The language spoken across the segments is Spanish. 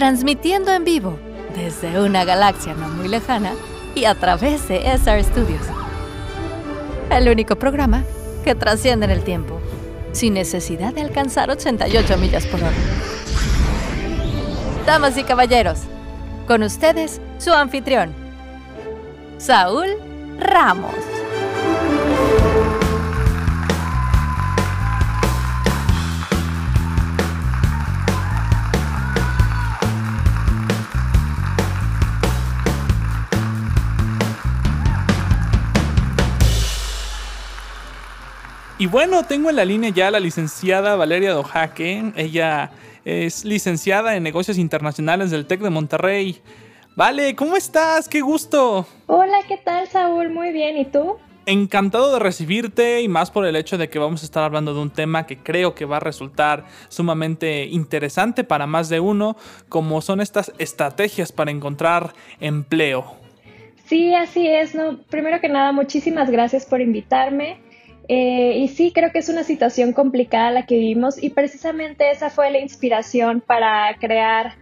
transmitiendo en vivo desde una galaxia no muy lejana y a través de SR Studios. El único programa que trasciende en el tiempo, sin necesidad de alcanzar 88 millas por hora. Damas y caballeros, con ustedes su anfitrión, Saúl Ramos. Y bueno, tengo en la línea ya a la licenciada Valeria Dojaque. Ella es licenciada en negocios internacionales del TEC de Monterrey. Vale, ¿cómo estás? ¡Qué gusto! Hola, ¿qué tal, Saúl? Muy bien, ¿y tú? Encantado de recibirte y más por el hecho de que vamos a estar hablando de un tema que creo que va a resultar sumamente interesante para más de uno, como son estas estrategias para encontrar empleo. Sí, así es. No, primero que nada, muchísimas gracias por invitarme. Eh, y sí, creo que es una situación complicada la que vivimos y precisamente esa fue la inspiración para crear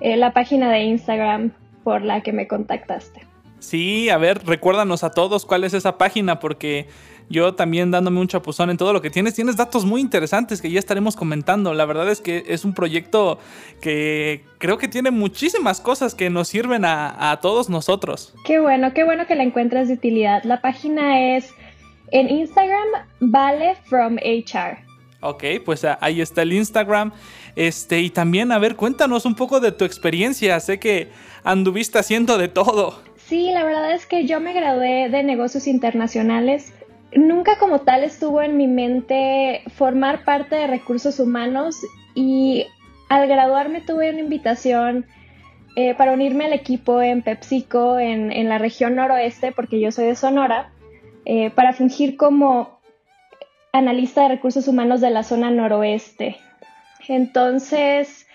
eh, la página de Instagram por la que me contactaste. Sí, a ver, recuérdanos a todos cuál es esa página porque yo también dándome un chapuzón en todo lo que tienes, tienes datos muy interesantes que ya estaremos comentando. La verdad es que es un proyecto que creo que tiene muchísimas cosas que nos sirven a, a todos nosotros. Qué bueno, qué bueno que la encuentras de utilidad. La página es en Instagram, vale from HR. Ok, pues ah, ahí está el Instagram. Este, y también, a ver, cuéntanos un poco de tu experiencia. Sé que anduviste haciendo de todo. Sí, la verdad es que yo me gradué de negocios internacionales. Nunca como tal estuvo en mi mente formar parte de recursos humanos y al graduarme tuve una invitación eh, para unirme al equipo en PepsiCo en, en la región noroeste, porque yo soy de Sonora. Eh, para fungir como analista de recursos humanos de la zona noroeste. Entonces,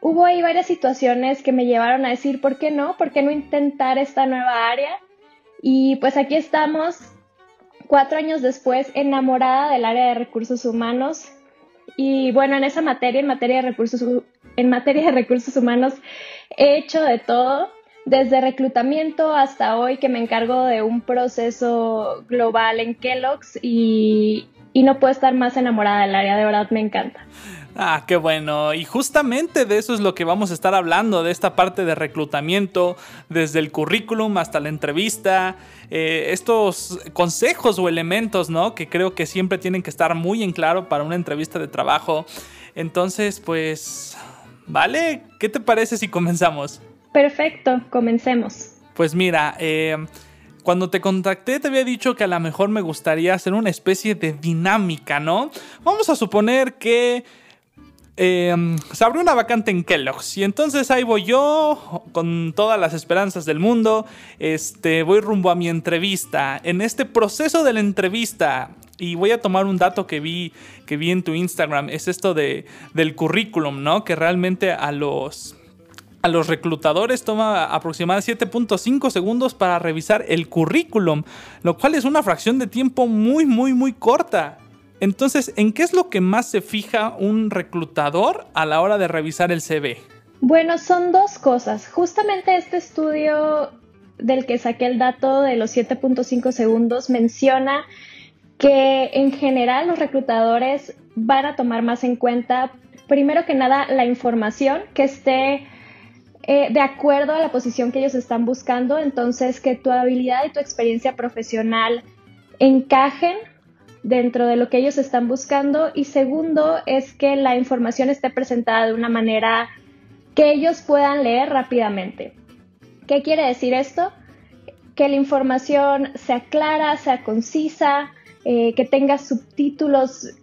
hubo ahí varias situaciones que me llevaron a decir, ¿por qué no? ¿Por qué no intentar esta nueva área? Y pues aquí estamos, cuatro años después, enamorada del área de recursos humanos. Y bueno, en esa materia, en materia de recursos, en materia de recursos humanos, he hecho de todo desde reclutamiento hasta hoy que me encargo de un proceso global en Kellogg's y, no puedo estar más enamorada del área, de verdad me encanta. Ah, qué bueno. Y justamente de eso es lo que vamos a estar hablando, de esta parte de reclutamiento, desde el currículum hasta la entrevista, eh, estos consejos o elementos, ¿no? Que creo que siempre tienen que estar muy en claro para una entrevista de trabajo. Entonces, pues, ¿vale? ¿Qué te parece si comenzamos? Perfecto, comencemos. Pues mira, eh, cuando te contacté te había dicho que a lo mejor me gustaría hacer una especie de dinámica, ¿no? Vamos a suponer que eh, se abrió una vacante en Kellogg's y entonces ahí voy yo con todas las esperanzas del mundo, este, voy rumbo a mi entrevista. En este proceso de la entrevista y voy a tomar un dato que vi, que vi en tu Instagram, es esto de, del currículum, ¿no? Que realmente a los a los reclutadores toma aproximadamente 7.5 segundos para revisar el currículum, lo cual es una fracción de tiempo muy, muy, muy corta. Entonces, ¿en qué es lo que más se fija un reclutador a la hora de revisar el CV? Bueno, son dos cosas. Justamente este estudio del que saqué el dato de los 7.5 segundos menciona que en general los reclutadores van a tomar más en cuenta, primero que nada, la información que esté eh, de acuerdo a la posición que ellos están buscando, entonces que tu habilidad y tu experiencia profesional encajen dentro de lo que ellos están buscando y segundo es que la información esté presentada de una manera que ellos puedan leer rápidamente. ¿Qué quiere decir esto? Que la información sea clara, sea concisa, eh, que tenga subtítulos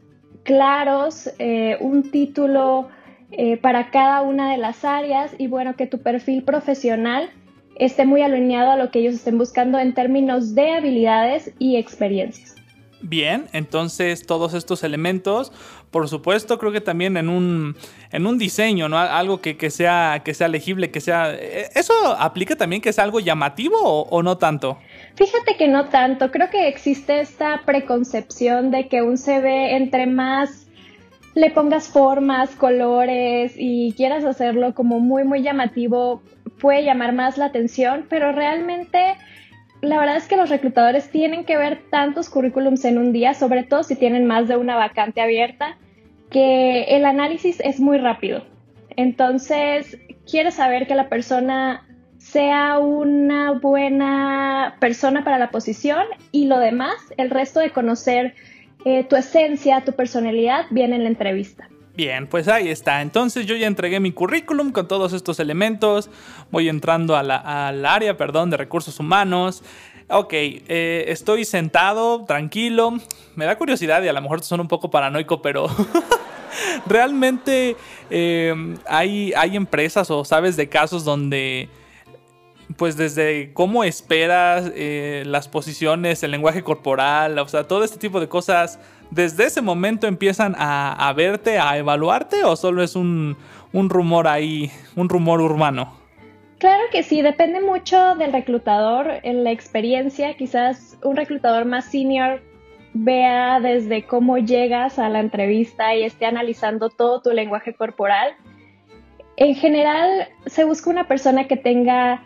claros, eh, un título eh, para cada una de las áreas y bueno, que tu perfil profesional esté muy alineado a lo que ellos estén buscando en términos de habilidades y experiencias. Bien, entonces todos estos elementos, por supuesto, creo que también en un, en un diseño, ¿no? Algo que, que, sea, que sea legible, que sea... Eh, ¿Eso aplica también que sea algo llamativo o, o, no tanto? Fíjate que no tanto. Creo que existe esta preconcepción de que un CV entre más le pongas formas, colores y quieras hacerlo como muy, muy llamativo, puede llamar más la atención, pero realmente la verdad es que los reclutadores tienen que ver tantos currículums en un día, sobre todo si tienen más de una vacante abierta, que el análisis es muy rápido. Entonces, quieres saber que la persona sea una buena persona para la posición y lo demás, el resto de conocer eh, tu esencia, tu personalidad, viene en la entrevista. Bien, pues ahí está. Entonces yo ya entregué mi currículum con todos estos elementos. Voy entrando al área, perdón, de recursos humanos. Ok, eh, estoy sentado, tranquilo. Me da curiosidad y a lo mejor son un poco paranoico, pero realmente eh, hay, hay empresas o sabes de casos donde pues desde cómo esperas eh, las posiciones, el lenguaje corporal, o sea, todo este tipo de cosas desde ese momento empiezan a, verte, a evaluarte o solo es un, rumor ahí, un rumor urbano? Claro que sí, depende mucho del reclutador, en la experiencia, quizás un reclutador más senior vea desde cómo llegas a la entrevista y esté analizando todo tu lenguaje corporal. En general, se busca una persona que tenga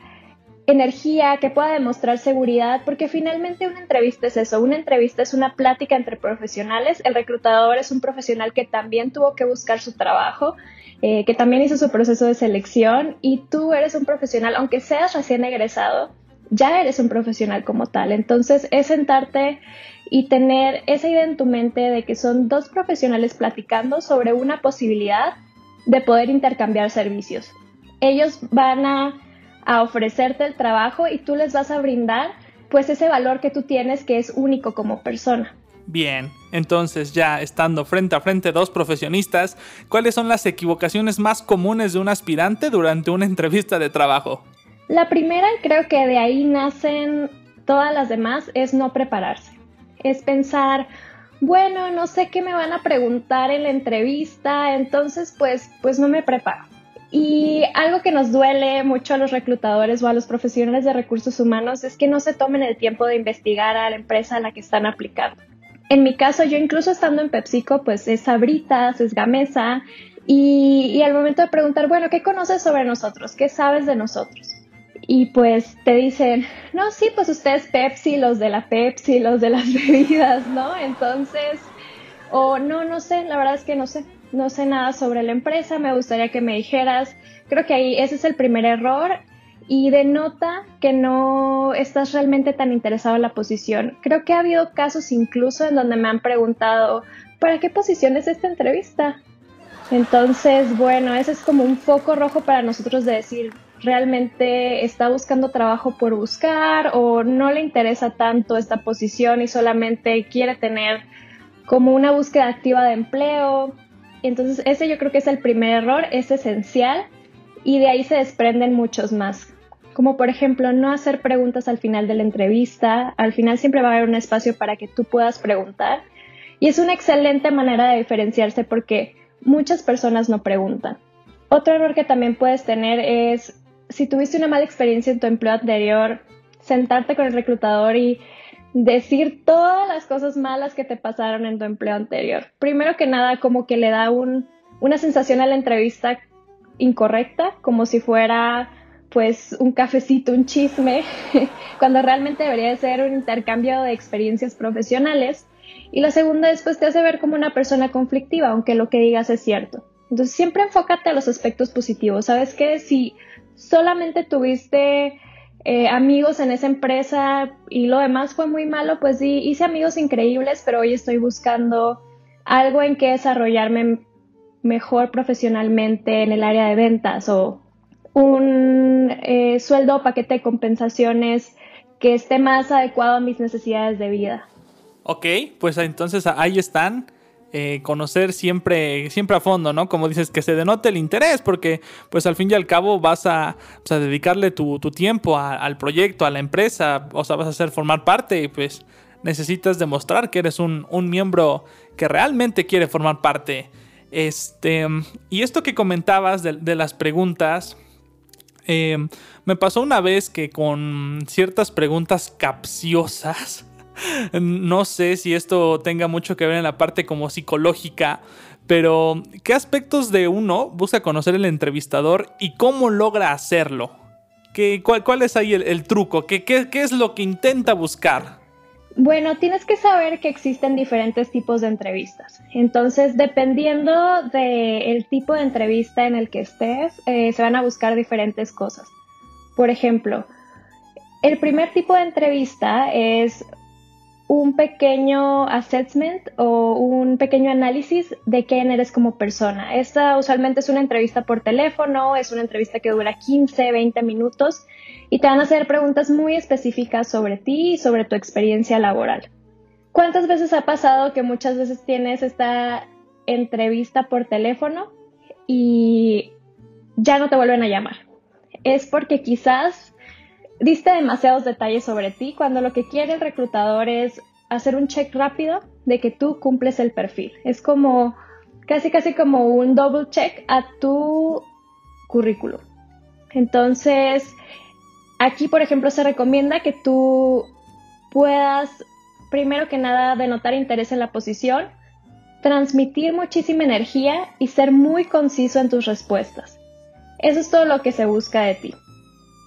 energía, que pueda demostrar seguridad, porque finalmente una entrevista es eso, una entrevista es una plática entre profesionales, el reclutador es un profesional que también tuvo que buscar su trabajo, eh, que también hizo su proceso de selección y tú eres un profesional, aunque seas recién egresado, ya eres un profesional como tal, entonces es sentarte y tener esa idea en tu mente de que son dos profesionales platicando sobre una posibilidad de poder intercambiar servicios. Ellos van a a ofrecerte el trabajo y tú les vas a brindar pues ese valor que tú tienes que es único como persona. Bien, entonces ya estando frente a frente dos profesionistas, ¿cuáles son las equivocaciones más comunes de un aspirante durante una entrevista de trabajo? La primera, creo que de ahí nacen todas las demás, es no prepararse. Es pensar, bueno, no sé qué me van a preguntar en la entrevista, entonces pues, pues no me preparo. Y algo que nos duele mucho a los reclutadores o a los profesionales de recursos humanos es que no se tomen el tiempo de investigar a la empresa a la que están aplicando. En mi caso, yo incluso estando en PepsiCo, pues es Sabritas, es Gamesa, y, y al momento de preguntar, bueno, ¿qué conoces sobre nosotros? ¿Qué sabes de nosotros? Y pues te dicen, no, sí, pues ustedes Pepsi, los de la Pepsi, los de las bebidas, ¿no? Entonces, o no, no sé, la verdad es que no sé no sé nada sobre la empresa, me gustaría que me dijeras. Creo que ahí ese es el primer error y denota que no estás realmente tan interesado en la posición. Creo que ha habido casos incluso en donde me han preguntado, ¿para qué posición es esta entrevista? Entonces, bueno, ese es como un foco rojo para nosotros de decir, realmente está buscando trabajo por buscar o no le interesa tanto esta posición y solamente quiere tener como una búsqueda activa de empleo entonces ese yo creo que es el primer error, es esencial y de ahí se desprenden muchos más. Como por ejemplo no hacer preguntas al final de la entrevista, al final siempre va a haber un espacio para que tú puedas preguntar y es una excelente manera de diferenciarse porque muchas personas no preguntan. Otro error que también puedes tener es si tuviste una mala experiencia en tu empleo anterior, sentarte con el reclutador y decir todas las cosas malas que te pasaron en tu empleo anterior. Primero que nada, como que le da una sensación a la entrevista incorrecta, como si fuera pues un cafecito, un chisme, cuando realmente debería ser un intercambio de experiencias profesionales. Y la segunda después te hace ver como una persona conflictiva, aunque lo que digas es cierto. Entonces siempre enfócate a los aspectos positivos. ¿Sabes qué? Si solamente tuviste eh, amigos en esa empresa y lo demás fue muy malo, pues sí, hice amigos increíbles, pero hoy estoy buscando algo en que desarrollarme mejor profesionalmente en el área de ventas o un eh, sueldo o paquete de compensaciones que esté más adecuado a mis necesidades de vida. Ok, pues entonces ahí están eh, conocer siempre, siempre a fondo, ¿no? Como dices, que se denote el interés, porque pues al fin y al cabo vas a, dedicarle tu, tiempo al proyecto, a la empresa, o sea, vas a hacer formar parte y pues necesitas demostrar que eres un, miembro que realmente quiere formar parte. Este, y esto que comentabas de, las preguntas, eh, me pasó una vez que con ciertas preguntas capciosas, no sé si esto tenga mucho que ver en la parte como psicológica, pero ¿qué aspectos de uno busca conocer el entrevistador y cómo logra hacerlo? ¿Qué, cuál, es ahí el, truco? ¿Qué, ¿Qué, qué es lo que intenta buscar? Bueno, tienes que saber que existen diferentes tipos de entrevistas. Entonces, dependiendo del tipo de entrevista en el que estés, eh, se van a buscar diferentes cosas. Por ejemplo, el primer tipo de entrevista es un pequeño assessment o un pequeño análisis de quién eres como persona. Esta usualmente es una entrevista por teléfono, es una entrevista que dura 15, 20 minutos y te van a hacer preguntas muy específicas sobre ti y sobre tu experiencia laboral. ¿Cuántas veces ha pasado que muchas veces tienes esta entrevista por teléfono y ya no te vuelven a llamar? Es porque quizás diste demasiados detalles sobre ti cuando lo que quiere el reclutador es hacer un check rápido de que tú cumples el perfil. Es como casi casi como un double check a tu currículum. Entonces, aquí por ejemplo se recomienda que tú puedas primero que nada denotar interés en la posición, transmitir muchísima energía y ser muy conciso en tus respuestas. Eso es todo lo que se busca de ti.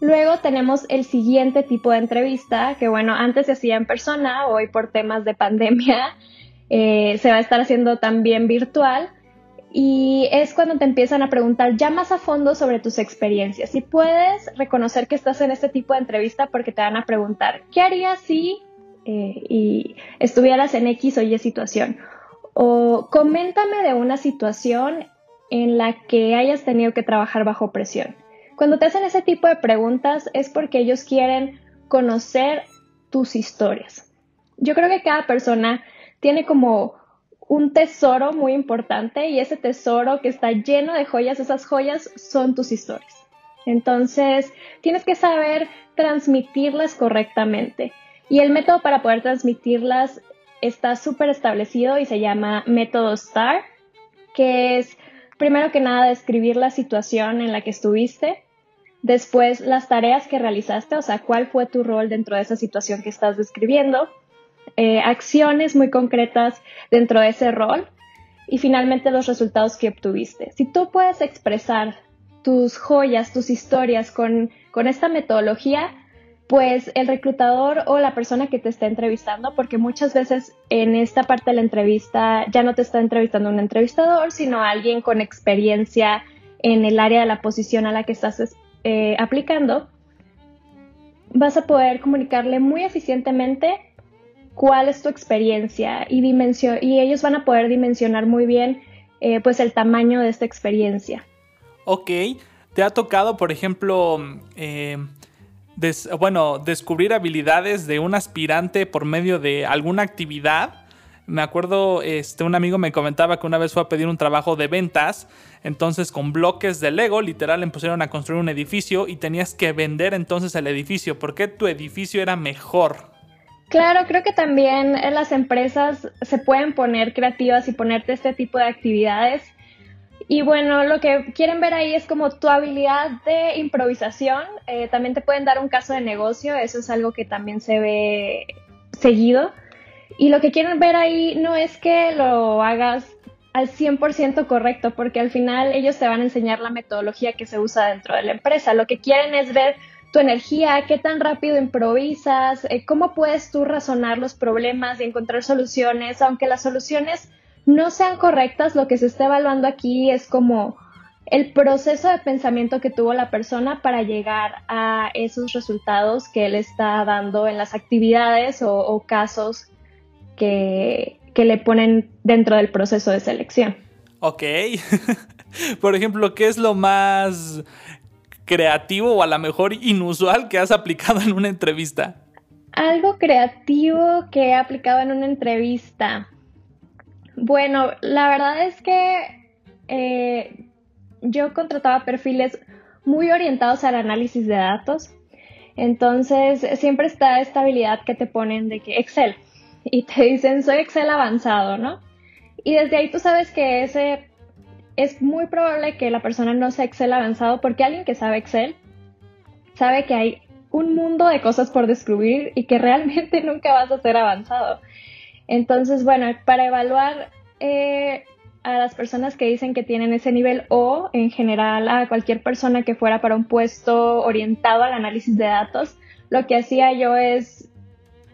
Luego tenemos el siguiente tipo de entrevista, que bueno, antes se hacía en persona, hoy por temas de pandemia eh, se va a estar haciendo también virtual. Y es cuando te empiezan a preguntar ya más a fondo sobre tus experiencias. Y puedes reconocer que estás en este tipo de entrevista porque te van a preguntar, ¿qué harías si eh, y estuvieras en X o Y situación? O coméntame de una situación en la que hayas tenido que trabajar bajo presión. Cuando te hacen ese tipo de preguntas es porque ellos quieren conocer tus historias. Yo creo que cada persona tiene como un tesoro muy importante y ese tesoro que está lleno de joyas, esas joyas son tus historias. Entonces, tienes que saber transmitirlas correctamente. Y el método para poder transmitirlas está súper establecido y se llama método STAR, que es primero que nada describir la situación en la que estuviste, Después, las tareas que realizaste, o sea, cuál fue tu rol dentro de esa situación que estás describiendo. Eh, acciones muy concretas dentro de ese rol. Y finalmente, los resultados que obtuviste. Si tú puedes expresar tus joyas, tus historias con, con esta metodología, pues el reclutador o la persona que te está entrevistando, porque muchas veces en esta parte de la entrevista ya no te está entrevistando un entrevistador, sino alguien con experiencia en el área de la posición a la que estás eh, aplicando, vas a poder comunicarle muy eficientemente cuál es tu experiencia y, ellos van a poder dimensionar muy bien eh, pues el tamaño de esta experiencia. Ok, ¿te ha tocado, por ejemplo, eh, bueno, descubrir habilidades de un aspirante por medio de alguna actividad? Me acuerdo, este, un amigo me comentaba que una vez fue a pedir un trabajo de ventas, entonces con bloques de Lego, literal, le pusieron a construir un edificio y tenías que vender entonces el edificio, porque tu edificio era mejor. Claro, creo que también las empresas se pueden poner creativas y ponerte este tipo de actividades. Y bueno, lo que quieren ver ahí es como tu habilidad de improvisación. Eh, también te pueden dar un caso de negocio, eso es algo que también se ve seguido. Y lo que quieren ver ahí no es que lo hagas al 100% correcto, porque al final ellos te van a enseñar la metodología que se usa dentro de la empresa. Lo que quieren es ver tu energía, qué tan rápido improvisas, eh, cómo puedes tú razonar los problemas y encontrar soluciones, aunque las soluciones no sean correctas, lo que se está evaluando aquí es como el proceso de pensamiento que tuvo la persona para llegar a esos resultados que él está dando en las actividades o, o casos que, le ponen dentro del proceso de selección. Ok. Por ejemplo, ¿qué es lo más creativo o a lo mejor inusual que has aplicado en una entrevista? Algo creativo que he aplicado en una entrevista. Bueno, la verdad es que eh, yo contrataba perfiles muy orientados al análisis de datos. Entonces, siempre está esta habilidad que te ponen de que Excel, y te dicen soy Excel avanzado, ¿no? Y desde ahí tú sabes que ese es muy probable que la persona no sea Excel avanzado porque alguien que sabe Excel sabe que hay un mundo de cosas por descubrir y que realmente nunca vas a ser avanzado. Entonces, bueno, para evaluar eh, a las personas que dicen que tienen ese nivel o en general a cualquier persona que fuera para un puesto orientado al análisis de datos, lo que hacía yo es,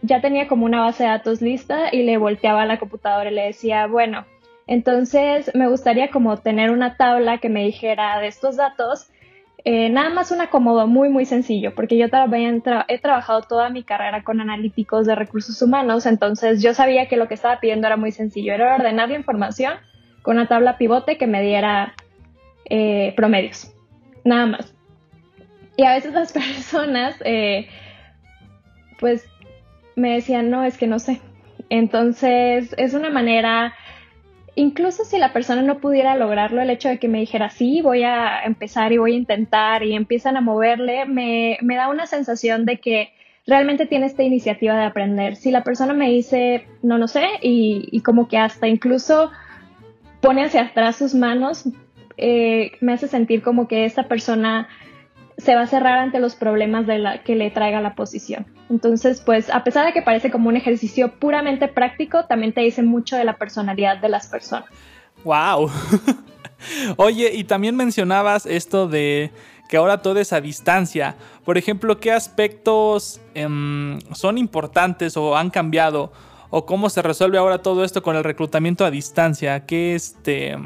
ya tenía como una base de datos lista y le volteaba a la computadora y le decía, bueno, entonces me gustaría como tener una tabla que me dijera de estos datos eh, nada más un acomodo muy, muy sencillo, porque yo he trabajado toda mi carrera con analíticos de recursos humanos, entonces yo sabía que lo que estaba pidiendo era muy sencillo, era ordenar la información con una tabla pivote que me diera eh, promedios, nada más. Y a veces las personas, eh, pues, me decían, no, es que no sé. Entonces, es una manera incluso si la persona no pudiera lograrlo, el hecho de que me dijera, sí, voy a empezar y voy a intentar y empiezan a moverle, me, da una sensación de que realmente tiene esta iniciativa de aprender. Si la persona me dice, no lo sé, y, como que hasta incluso pone hacia atrás sus manos, eh, me hace sentir como que esta persona se va a cerrar ante los problemas que le traiga la posición. Entonces, pues a pesar de que parece como un ejercicio puramente práctico, también te dice mucho de la personalidad de las personas. ¡Wow! Oye, y también mencionabas esto de que ahora todo es a distancia. Por ejemplo, ¿qué aspectos em, son importantes o han cambiado? ¿O cómo se resuelve ahora todo esto con el reclutamiento a distancia? ¿Qué, este,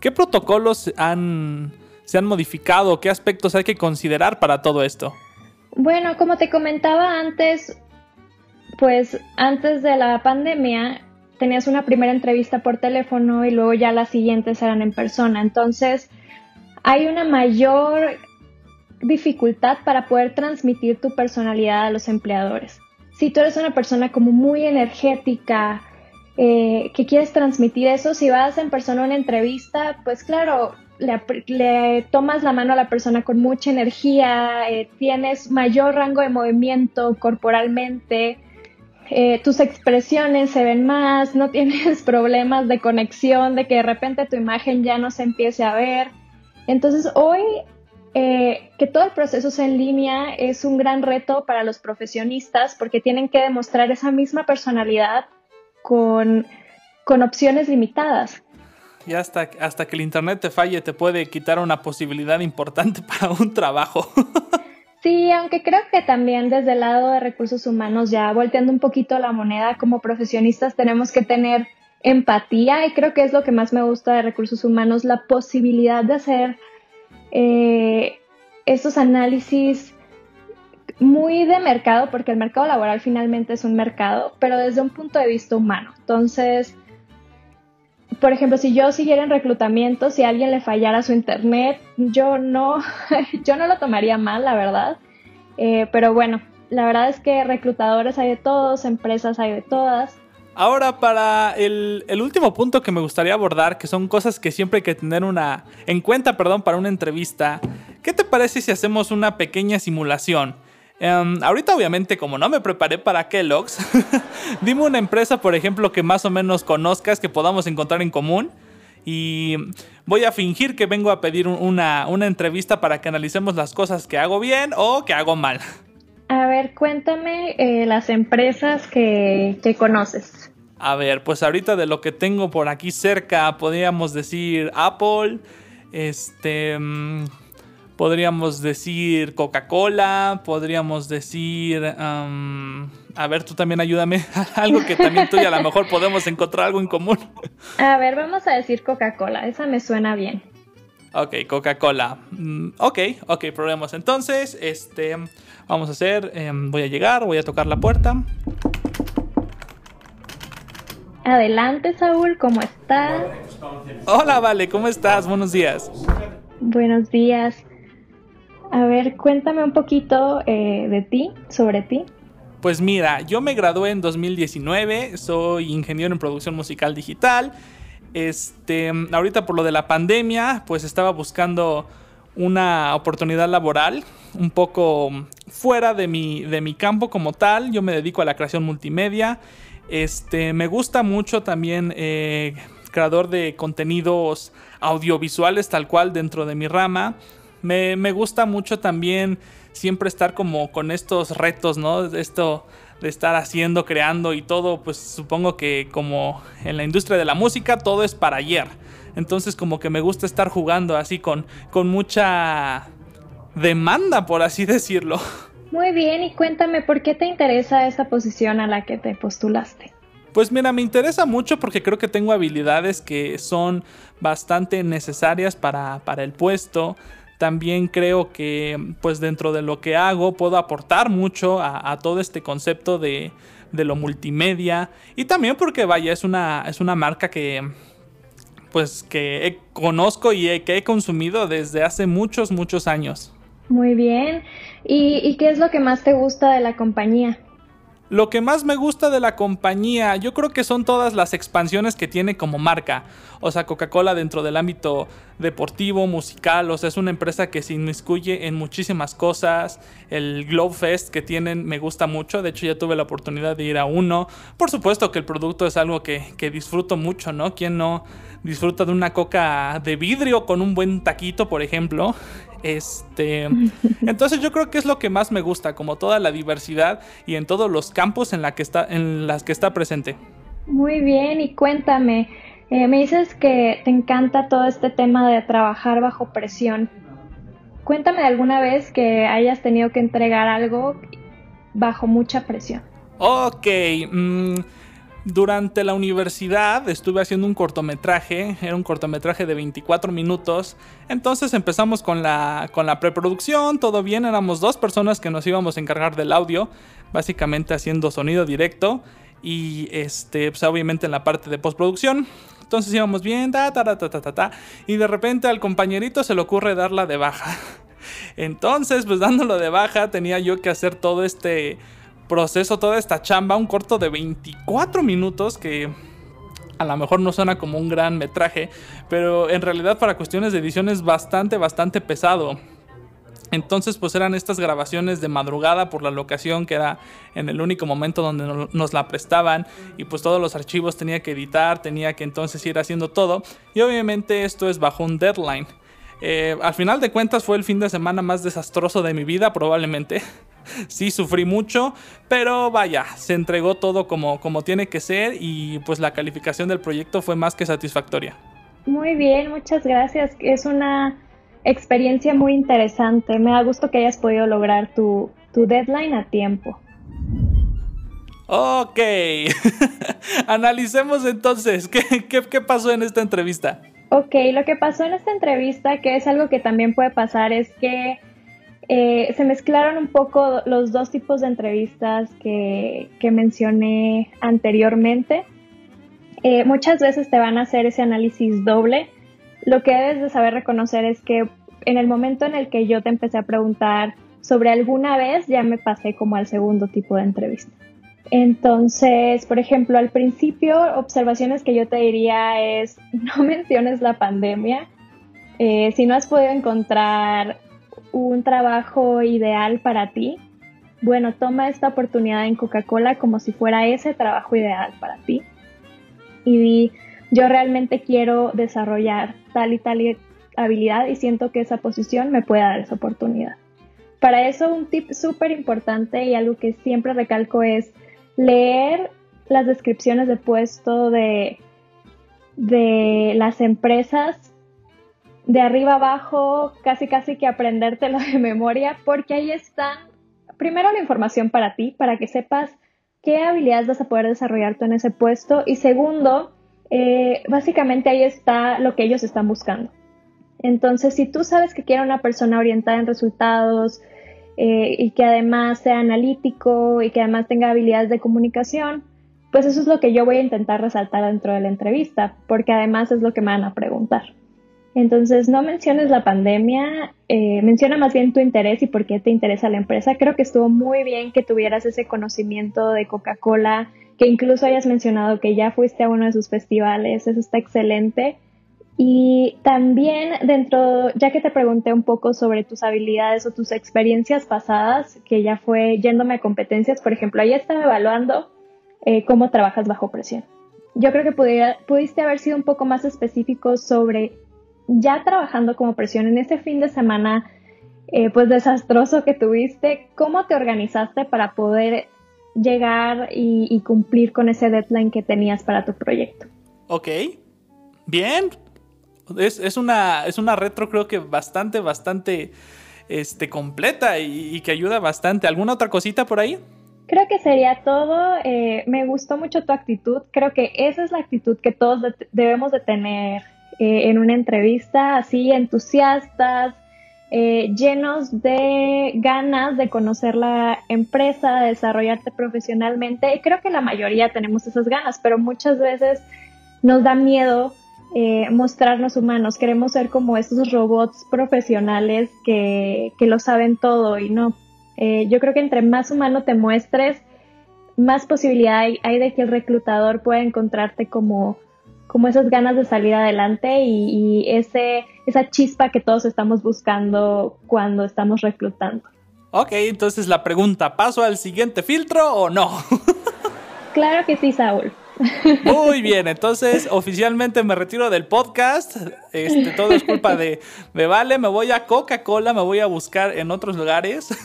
qué protocolos han se han modificado? ¿Qué aspectos hay que considerar para todo esto? Bueno, como te comentaba antes, pues antes de la pandemia tenías una primera entrevista por teléfono y luego ya las siguientes eran en persona. Entonces, hay una mayor dificultad para poder transmitir tu personalidad a los empleadores. Si tú eres una persona como muy energética, eh, que quieres transmitir eso, si vas en persona a una entrevista, pues claro, le, tomas la mano a la persona con mucha energía, eh, tienes mayor rango de movimiento corporalmente, eh, tus expresiones se ven más, no tienes problemas de conexión, de que de repente tu imagen ya no se empiece a ver. Entonces hoy eh, que todo el proceso sea en línea es un gran reto para los profesionistas porque tienen que demostrar esa misma personalidad con, con opciones limitadas y hasta, hasta que el internet te falle te puede quitar una posibilidad importante para un trabajo. Sí, aunque creo que también desde el lado de recursos humanos, ya volteando un poquito la moneda, como profesionistas tenemos que tener empatía y creo que es lo que más me gusta de recursos humanos, la posibilidad de hacer eh, estos análisis muy de mercado, porque el mercado laboral finalmente es un mercado, pero desde un punto de vista humano. Entonces, por ejemplo, si yo siguiera en reclutamiento, si alguien le fallara su internet, yo no, yo no lo tomaría mal, la verdad. Eh, pero bueno, la verdad es que reclutadores hay de todos, empresas hay de todas. Ahora, para el, el, último punto que me gustaría abordar, que son cosas que siempre hay que tener una, en cuenta perdón, para una entrevista, ¿qué te parece si hacemos una pequeña simulación? Em, ahorita obviamente como no me preparé para Kellogg's, dime una empresa por ejemplo que más o menos conozcas, que podamos encontrar en común. Y voy a fingir que vengo a pedir una, entrevista para que analicemos las cosas que hago bien o que hago mal. A ver, cuéntame eh, las empresas que, que conoces. A ver, pues ahorita de lo que tengo por aquí cerca, podríamos decir Apple, este, mm, podríamos decir Coca-Cola, podríamos decir, a ver, tú también ayúdame, algo que también tú y a lo mejor podemos encontrar algo en común. A ver, vamos a decir Coca-Cola, esa me suena bien. Ok, Coca-Cola. Mm, ok, ok, probemos. Entonces, este, vamos a hacer, em, voy a llegar, voy a tocar la puerta. Adelante, Saúl, ¿cómo estás? Hola, Vale, ¿cómo estás? Buenos días. Buenos días. A ver, cuéntame un poquito eh, de ti, sobre ti. Pues mira, yo me gradué en 2019, soy ingeniero en producción musical digital. Este, ahorita por lo de la pandemia, pues estaba buscando una oportunidad laboral un poco fuera de mi, de mi campo como tal. Yo me dedico a la creación multimedia. Este, me gusta mucho también eh, creador de contenidos audiovisuales tal cual dentro de mi rama. Me, gusta mucho también siempre estar como con estos retos, ¿no? Esto de estar haciendo, creando y todo, pues supongo que como en la industria de la música todo es para ayer. Entonces como que me gusta estar jugando así con, con mucha demanda, por así decirlo. Muy bien, y cuéntame, ¿por qué te interesa esa posición a la que te postulaste? Pues mira, me interesa mucho porque creo que tengo habilidades que son bastante necesarias para, para el puesto. También creo que pues dentro de lo que hago puedo aportar mucho a, todo este concepto de, de, lo multimedia. Y también porque vaya, es una, es una marca que pues que conozco y que he consumido desde hace muchos, muchos años. Muy bien. ¿Y, qué es lo que más te gusta de la compañía? Lo que más me gusta de la compañía, yo creo que son todas las expansiones que tiene como marca. O sea, Coca-Cola dentro del ámbito deportivo, musical, o sea, es una empresa que se inmiscuye en muchísimas cosas. El Globe Fest que tienen me gusta mucho, de hecho ya tuve la oportunidad de ir a uno. Por supuesto que el producto es algo que, que disfruto mucho, ¿no? ¿Quién no disfruta de una coca de vidrio con un buen taquito, por ejemplo? Este, entonces yo creo que es lo que más me gusta, como toda la diversidad y en todos los campos en, la que está, en las que está presente. Muy bien, y cuéntame, eh, me dices que te encanta todo este tema de trabajar bajo presión. Cuéntame alguna vez que hayas tenido que entregar algo bajo mucha presión. Ok, mmm durante la universidad estuve haciendo un cortometraje, era un cortometraje de 24 minutos. Entonces empezamos con la, con la preproducción, todo bien, éramos dos personas que nos íbamos a encargar del audio, básicamente haciendo sonido directo y este, pues obviamente en la parte de postproducción. Entonces íbamos bien, ta, ta, ta, ta, ta, ta, y de repente al compañerito se le ocurre darla de baja. Entonces, pues dándolo de baja, tenía yo que hacer todo este proceso toda esta chamba, un corto de 24 minutos que a lo mejor no suena como un gran metraje, pero en realidad para cuestiones de edición es bastante, bastante pesado. Entonces pues eran estas grabaciones de madrugada por la locación que era en el único momento donde nos la prestaban y pues todos los archivos tenía que editar, tenía que entonces ir haciendo todo y obviamente esto es bajo un deadline. Eh, al final de cuentas fue el fin de semana más desastroso de mi vida probablemente sí sufrí mucho, pero vaya, se entregó todo como, como tiene que ser y pues la calificación del proyecto fue más que satisfactoria. Muy bien, muchas gracias. Es una experiencia muy interesante. Me da gusto que hayas podido lograr tu, deadline a tiempo. Ok, analicemos entonces ¿qué, qué, qué pasó en esta entrevista. Ok, lo que pasó en esta entrevista, que es algo que también puede pasar, es que eh, se mezclaron un poco los dos tipos de entrevistas que, mencioné anteriormente. Eh, muchas veces te van a hacer ese análisis doble. Lo que debes de saber reconocer es que en el momento en el que yo te empecé a preguntar sobre alguna vez, ya me pasé como al segundo tipo de entrevista. Entonces, por ejemplo, al principio, observaciones que yo te diría es, no menciones la pandemia. Eh, si no has podido encontrar un trabajo ideal para ti, bueno, toma esta oportunidad en Coca-Cola como si fuera ese trabajo ideal para ti. Y yo realmente quiero desarrollar tal y tal habilidad y siento que esa posición me puede dar esa oportunidad. Para eso un tip súper importante y algo que siempre recalco es leer las descripciones de puesto de, de las empresas de arriba abajo, casi casi que aprendértelo de memoria, porque ahí está, primero la información para ti, para que sepas qué habilidades vas a poder desarrollar tú en ese puesto, y segundo, eh, básicamente ahí está lo que ellos están buscando. Entonces, si tú sabes que quiere una persona orientada en resultados eh, y que además sea analítico y que además tenga habilidades de comunicación, pues eso es lo que yo voy a intentar resaltar dentro de la entrevista, porque además es lo que me van a preguntar. Entonces, no menciones la pandemia, eh, menciona más bien tu interés y por qué te interesa la empresa. Creo que estuvo muy bien que tuvieras ese conocimiento de Coca-Cola, que incluso hayas mencionado que ya fuiste a uno de sus festivales, eso está excelente. Y también dentro, ya que te pregunté un poco sobre tus habilidades o tus experiencias pasadas, que ya fue yéndome a competencias, por ejemplo, ahí estaba evaluando eh, cómo trabajas bajo presión. Yo creo que pudiste haber sido un poco más específico sobre ya trabajando como presión en ese fin de semana, eh, pues desastroso que tuviste, ¿cómo te organizaste para poder llegar y, cumplir con ese deadline que tenías para tu proyecto? Ok, bien. es, una, es una retro creo que bastante, bastante este, completa y, que ayuda bastante. ¿Alguna otra cosita por ahí? Creo que sería todo. Eh, me gustó mucho tu actitud. Creo que esa es la actitud que todos debemos de tener eh, en una entrevista, así entusiastas, eh, llenos de ganas de conocer la empresa, de desarrollarte profesionalmente. Y creo que la mayoría tenemos esas ganas, pero muchas veces nos da miedo eh, mostrarnos humanos. Queremos ser como esos robots profesionales que, que lo saben todo y no. Yo creo que entre más humano te muestres, más posibilidad hay de que el reclutador pueda encontrarte como como esas ganas de salir adelante y, ese, esa chispa que todos estamos buscando cuando estamos reclutando. Ok, entonces la pregunta, ¿paso al siguiente filtro o no? claro que sí, Saúl. Muy bien, entonces oficialmente me retiro del podcast. Este, todo es culpa de, me Vale, me voy a Coca-Cola, me voy a buscar en otros lugares.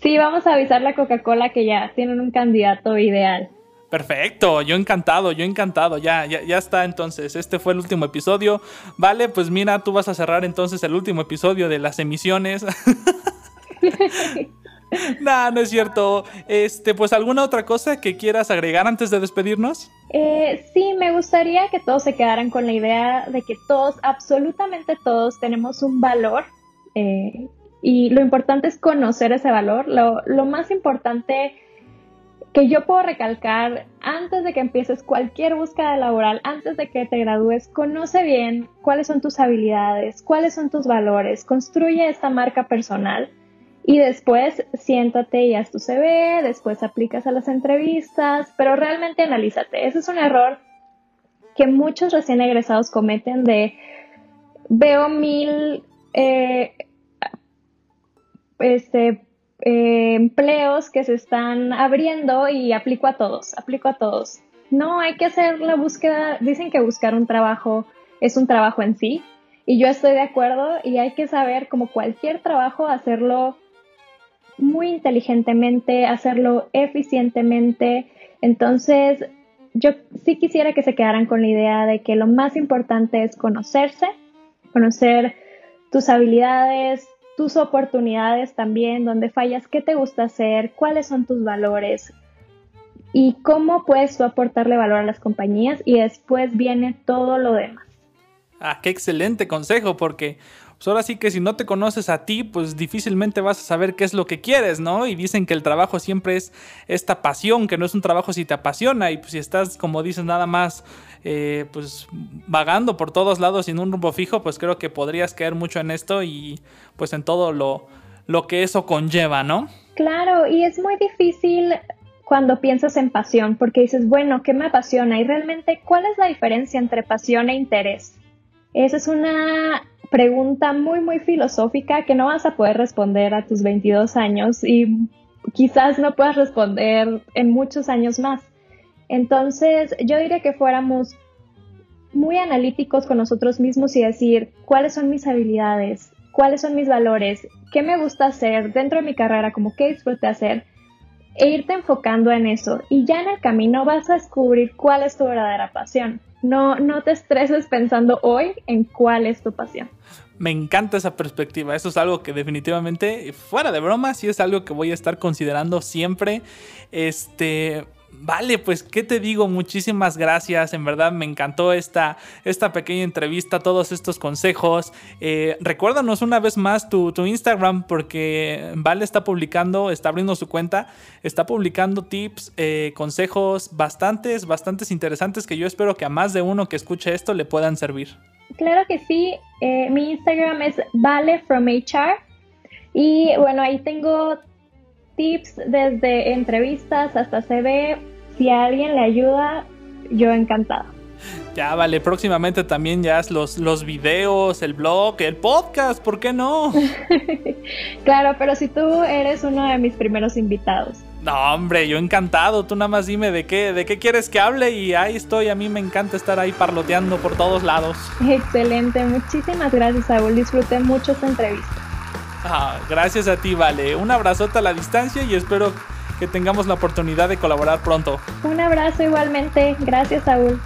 Sí, vamos a avisarle a Coca-Cola que ya tienen un candidato ideal. Perfecto, yo encantado, yo encantado, ya, ya, ya está entonces, este fue el último episodio, vale, pues mira, tú vas a cerrar entonces el último episodio de las emisiones. no, no es cierto. Este, pues alguna otra cosa que quieras agregar antes de despedirnos? Eh, sí, me gustaría que todos se quedaran con la idea de que todos, absolutamente todos, tenemos un valor. Eh, y lo importante es conocer ese valor. Lo, lo más importante que yo puedo recalcar antes de que empieces cualquier búsqueda laboral, antes de que te gradúes, conoce bien cuáles son tus habilidades, cuáles son tus valores, construye esta marca personal y después siéntate y haz tu CV, después aplicas a las entrevistas, pero realmente analízate. Ese es un error que muchos recién egresados cometen de veo mil eh, este, eh, empleos que se están abriendo y aplico a todos, aplico a todos. No, hay que hacer la búsqueda, dicen que buscar un trabajo es un trabajo en sí y yo estoy de acuerdo y hay que saber como cualquier trabajo hacerlo muy inteligentemente, hacerlo eficientemente. Entonces, yo sí quisiera que se quedaran con la idea de que lo más importante es conocerse, conocer tus habilidades, tus oportunidades también, donde fallas, qué te gusta hacer, cuáles son tus valores y cómo puedes tú aportarle valor a las compañías y después viene todo lo demás. Ah, qué excelente consejo, porque pues ahora sí que si no te conoces a ti, pues difícilmente vas a saber qué es lo que quieres, ¿no? Y dicen que el trabajo siempre es esta pasión, que no es un trabajo si te apasiona y pues si estás, como dices, nada más eh, pues vagando por todos lados sin un rumbo fijo, pues creo que podrías caer mucho en esto y pues en todo lo, lo que eso conlleva, ¿no? Claro, y es muy difícil cuando piensas en pasión, porque dices, bueno, ¿qué me apasiona? Y realmente, ¿cuál es la diferencia entre pasión e interés? Esa es una pregunta muy, muy filosófica que no vas a poder responder a tus 22 años y quizás no puedas responder en muchos años más. Entonces, yo diría que fuéramos muy analíticos con nosotros mismos y decir cuáles son mis habilidades, cuáles son mis valores, qué me gusta hacer dentro de mi carrera, como qué disfrute hacer, e irte enfocando en eso. Y ya en el camino vas a descubrir cuál es tu verdadera pasión. No, no te estreses pensando hoy en cuál es tu pasión. Me encanta esa perspectiva. Eso es algo que definitivamente, fuera de broma, sí es algo que voy a estar considerando siempre. Este, Vale, pues qué te digo, muchísimas gracias, en verdad me encantó esta, esta pequeña entrevista, todos estos consejos. Eh, recuérdanos una vez más tu, Instagram porque Vale está publicando, está abriendo su cuenta, está publicando tips, eh, consejos bastantes, bastantes interesantes que yo espero que a más de uno que escuche esto le puedan servir. Claro que sí, eh, mi Instagram es Vale from HR y bueno, ahí tengo tips desde entrevistas hasta CV. Si a alguien le ayuda, yo encantada. Ya vale, próximamente también ya los, los videos, el blog, el podcast, ¿por qué no? claro, pero si tú eres uno de mis primeros invitados. No, hombre, yo encantado. Tú nada más dime de qué, de qué quieres que hable y ahí estoy. A mí me encanta estar ahí parloteando por todos lados. Excelente, muchísimas gracias, Saúl. Disfruté mucho esta entrevista. Ah, gracias a ti, Vale. Un abrazote a la distancia y espero que tengamos la oportunidad de colaborar pronto. Un abrazo igualmente. Gracias, Saúl.